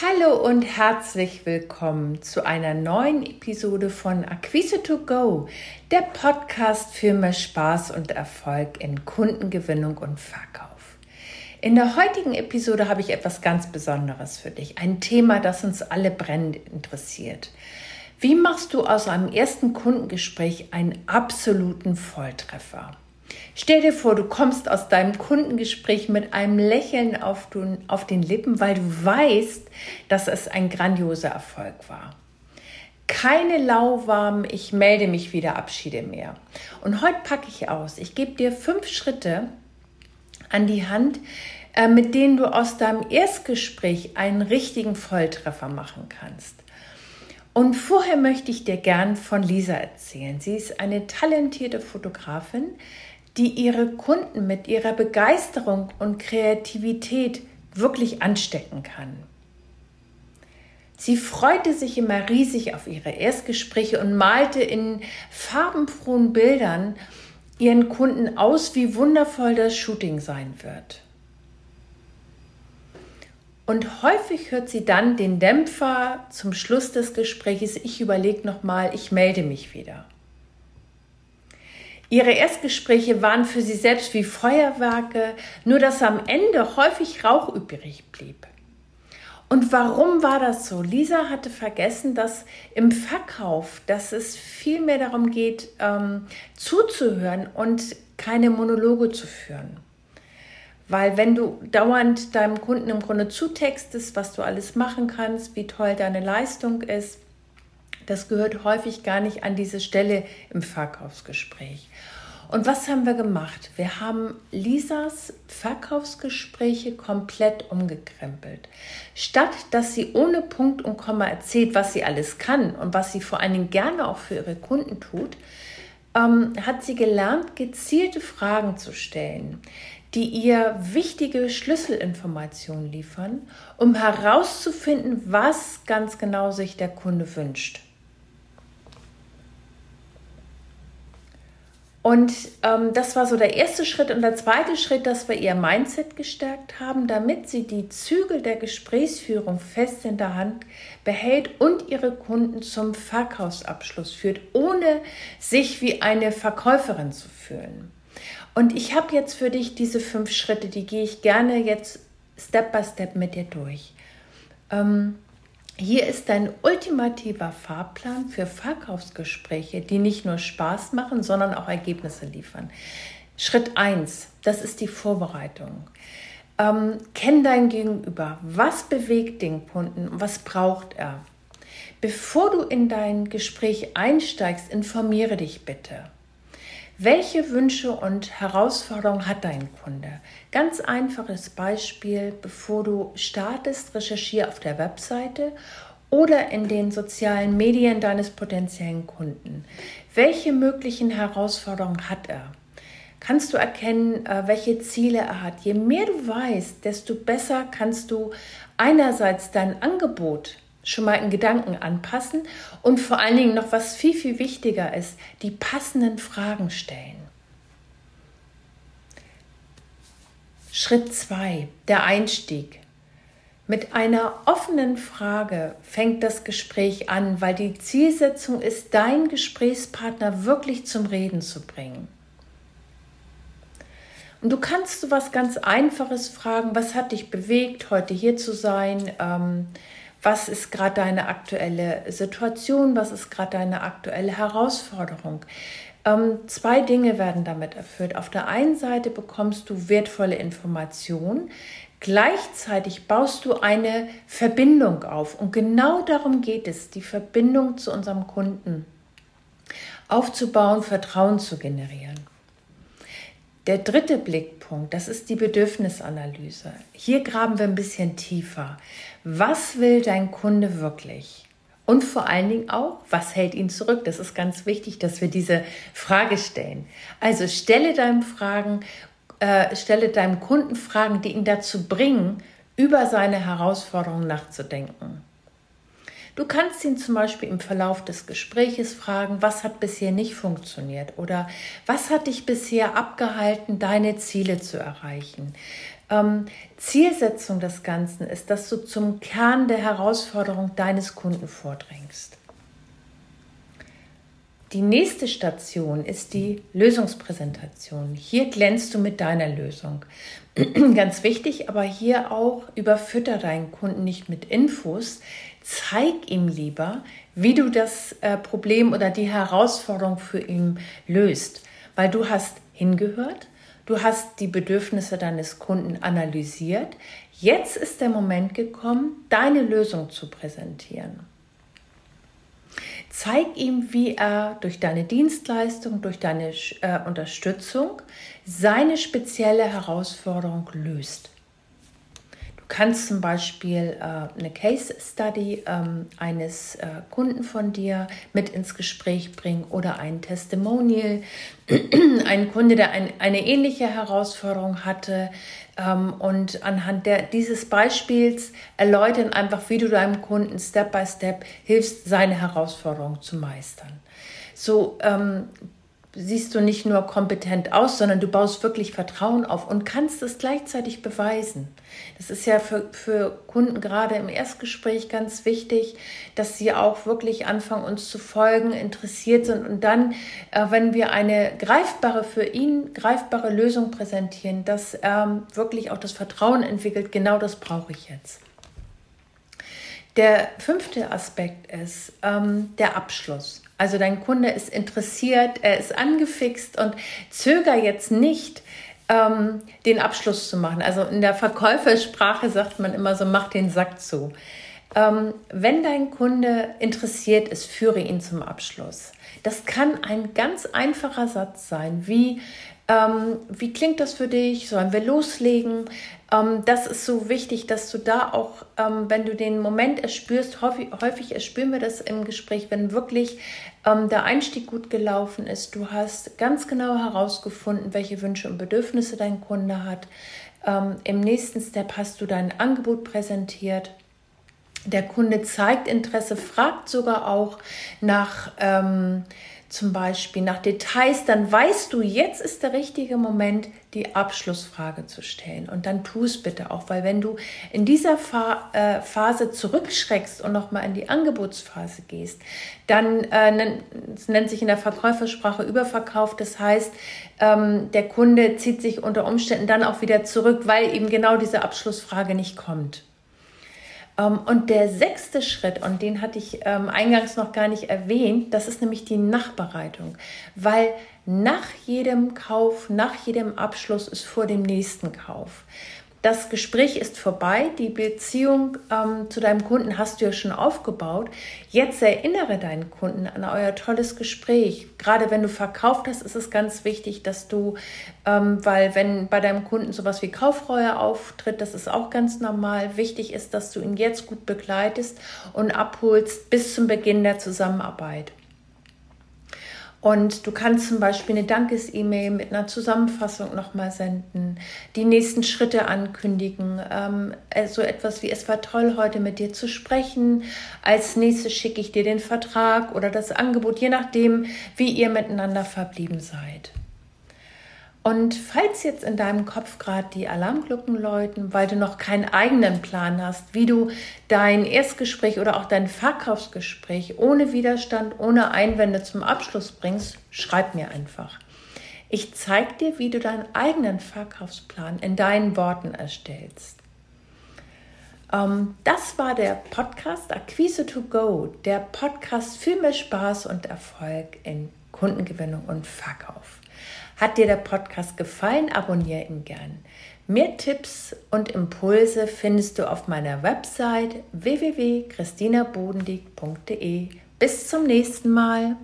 Hallo und herzlich willkommen zu einer neuen Episode von Acquise to Go, der Podcast für mehr Spaß und Erfolg in Kundengewinnung und Verkauf. In der heutigen Episode habe ich etwas ganz Besonderes für dich, ein Thema, das uns alle brennend interessiert. Wie machst du aus einem ersten Kundengespräch einen absoluten Volltreffer? Stell dir vor, du kommst aus deinem Kundengespräch mit einem Lächeln auf, den Lippen, weil du weißt, dass es ein grandioser Erfolg war. Keine lauwarmen Ich melde mich wieder Abschiede mehr. Und heute packe ich aus. Ich gebe dir fünf Schritte an die Hand, äh, mit denen du aus deinem Erstgespräch einen richtigen Volltreffer machen kannst. Und vorher möchte ich dir gern von Lisa erzählen. Sie ist eine talentierte Fotografin, die ihre Kunden mit ihrer Begeisterung und Kreativität wirklich anstecken kann. Sie freute sich immer riesig auf ihre Erstgespräche und malte in farbenfrohen Bildern ihren Kunden aus, wie wundervoll das Shooting sein wird. Und häufig hört sie dann den Dämpfer zum Schluss des Gesprächs, ich überlege nochmal, ich melde mich wieder. Ihre Erstgespräche waren für sie selbst wie Feuerwerke, nur dass am Ende häufig Rauch übrig blieb. Und warum war das so? Lisa hatte vergessen, dass im Verkauf, dass es viel mehr darum geht, ähm, zuzuhören und keine Monologe zu führen. Weil wenn du dauernd deinem Kunden im Grunde zutextest, was du alles machen kannst, wie toll deine Leistung ist, das gehört häufig gar nicht an diese Stelle im Verkaufsgespräch. Und was haben wir gemacht? Wir haben Lisas Verkaufsgespräche komplett umgekrempelt. Statt dass sie ohne Punkt und Komma erzählt, was sie alles kann und was sie vor allen Dingen gerne auch für ihre Kunden tut, ähm, hat sie gelernt, gezielte Fragen zu stellen, die ihr wichtige Schlüsselinformationen liefern, um herauszufinden, was ganz genau sich der Kunde wünscht. Und ähm, das war so der erste Schritt. Und der zweite Schritt, dass wir ihr Mindset gestärkt haben, damit sie die Zügel der Gesprächsführung fest in der Hand behält und ihre Kunden zum Verkaufsabschluss führt, ohne sich wie eine Verkäuferin zu fühlen. Und ich habe jetzt für dich diese fünf Schritte, die gehe ich gerne jetzt Step by Step mit dir durch. Ähm, hier ist dein ultimativer Fahrplan für Verkaufsgespräche, die nicht nur Spaß machen, sondern auch Ergebnisse liefern. Schritt 1, das ist die Vorbereitung. Ähm, kenn dein Gegenüber. Was bewegt den Kunden? Was braucht er? Bevor du in dein Gespräch einsteigst, informiere dich bitte. Welche Wünsche und Herausforderungen hat dein Kunde? Ganz einfaches Beispiel, bevor du startest, recherchiere auf der Webseite oder in den sozialen Medien deines potenziellen Kunden. Welche möglichen Herausforderungen hat er? Kannst du erkennen, äh, welche Ziele er hat? Je mehr du weißt, desto besser kannst du einerseits dein Angebot schon mal in Gedanken anpassen und vor allen Dingen noch was viel, viel wichtiger ist, die passenden Fragen stellen. Schritt 2, der Einstieg. Mit einer offenen Frage fängt das Gespräch an, weil die Zielsetzung ist, deinen Gesprächspartner wirklich zum Reden zu bringen. Und du kannst so was ganz Einfaches fragen, was hat dich bewegt, heute hier zu sein? Ähm, was ist gerade deine aktuelle Situation, was ist gerade deine aktuelle Herausforderung. Ähm, zwei Dinge werden damit erfüllt. Auf der einen Seite bekommst du wertvolle Informationen, gleichzeitig baust du eine Verbindung auf. Und genau darum geht es, die Verbindung zu unserem Kunden aufzubauen, Vertrauen zu generieren. Der dritte Blickpunkt, das ist die Bedürfnisanalyse. Hier graben wir ein bisschen tiefer. Was will dein Kunde wirklich? Und vor allen Dingen auch, was hält ihn zurück? Das ist ganz wichtig, dass wir diese Frage stellen. Also stelle deinem Fragen, äh, stelle deinem Kunden Fragen, die ihn dazu bringen, über seine Herausforderungen nachzudenken. Du kannst ihn zum Beispiel im Verlauf des Gespräches fragen, was hat bisher nicht funktioniert oder was hat dich bisher abgehalten, deine Ziele zu erreichen. Ähm, Zielsetzung des Ganzen ist, dass du zum Kern der Herausforderung deines Kunden vordringst. Die nächste Station ist die Lösungspräsentation. Hier glänzt du mit deiner Lösung. Ganz wichtig, aber hier auch überfütter deinen Kunden nicht mit Infos. Zeig ihm lieber, wie du das äh, Problem oder die Herausforderung für ihn löst, weil du hast hingehört, du hast die Bedürfnisse deines Kunden analysiert. Jetzt ist der Moment gekommen, deine Lösung zu präsentieren. Zeig ihm, wie er durch deine Dienstleistung, durch deine äh, Unterstützung seine spezielle Herausforderung löst. Kannst zum Beispiel äh, eine Case Study ähm, eines äh, Kunden von dir mit ins Gespräch bringen oder ein Testimonial. ein Kunde, der ein, eine ähnliche Herausforderung hatte, ähm, und anhand der, dieses Beispiels erläutern einfach, wie du deinem Kunden Step by Step hilfst, seine Herausforderung zu meistern. So ähm, siehst du nicht nur kompetent aus, sondern du baust wirklich Vertrauen auf und kannst es gleichzeitig beweisen. Das ist ja für, für Kunden gerade im Erstgespräch ganz wichtig, dass sie auch wirklich anfangen, uns zu folgen, interessiert sind und dann, äh, wenn wir eine greifbare, für ihn greifbare Lösung präsentieren, dass er wirklich auch das Vertrauen entwickelt, genau das brauche ich jetzt. Der fünfte Aspekt ist ähm, der Abschluss. Also dein Kunde ist interessiert, er ist angefixt und zöger jetzt nicht, ähm, den Abschluss zu machen. Also in der Verkäufersprache sagt man immer so, mach den Sack zu. Ähm, wenn dein Kunde interessiert ist, führe ihn zum Abschluss. Das kann ein ganz einfacher Satz sein, wie ähm, wie klingt das für dich? Sollen wir loslegen? Ähm, das ist so wichtig, dass du da auch, ähm, wenn du den Moment erspürst, häufig, häufig erspüren wir das im Gespräch, wenn wirklich ähm, der Einstieg gut gelaufen ist, du hast ganz genau herausgefunden, welche Wünsche und Bedürfnisse dein Kunde hat. Ähm, Im nächsten Step hast du dein Angebot präsentiert. Der Kunde zeigt Interesse, fragt sogar auch nach ähm, zum Beispiel nach Details, dann weißt du, jetzt ist der richtige Moment, die Abschlussfrage zu stellen. Und dann tu es bitte auch, weil wenn du in dieser Fa äh, Phase zurückschreckst und nochmal in die Angebotsphase gehst, dann äh, nennt sich in der Verkäufersprache Überverkauf. Das heißt, ähm, der Kunde zieht sich unter Umständen dann auch wieder zurück, weil eben genau diese Abschlussfrage nicht kommt. Ähm, und der sechste Schritt, und den hatte ich ähm, eingangs noch gar nicht erwähnt, das ist nämlich die Nachbereitung. Weil nach jedem Kauf, nach jedem Abschluss ist vor dem nächsten Kauf das Gespräch ist vorbei, die Beziehung ähm, zu deinem Kunden hast du ja schon aufgebaut. Jetzt erinnere deinen Kunden an euer tolles Gespräch. Gerade wenn du verkauft hast, ist es ganz wichtig, dass du, ähm, weil wenn bei deinem Kunden sowas wie Kaufreue auftritt, das ist auch ganz normal, wichtig ist, dass du ihn jetzt gut begleitest und abholst bis zum Beginn der Zusammenarbeit. Und du kannst zum Beispiel eine Dankes-E-Mail mit einer Zusammenfassung nochmal senden, die nächsten Schritte ankündigen, ähm, so etwas wie, es war toll, heute mit dir zu sprechen. Als nächstes schicke ich dir den Vertrag oder das Angebot, je nachdem, wie ihr miteinander verblieben seid. Und falls jetzt in deinem Kopf gerade die Alarmglocken läuten, weil du noch keinen eigenen Plan hast, wie du dein Erstgespräch oder auch dein Verkaufsgespräch ohne Widerstand, ohne Einwände zum Abschluss bringst, schreib mir einfach. Ich zeige dir, wie du deinen eigenen Verkaufsplan in deinen Worten erstellst. Ähm, das war der Podcast Akquise to Go, der Podcast für mehr Spaß und Erfolg in Kundengewinnung und Verkauf. Hat dir der Podcast gefallen? Abonniere ihn gern. Mehr Tipps und Impulse findest du auf meiner Website www.christinabodendieck.de. Bis zum nächsten Mal.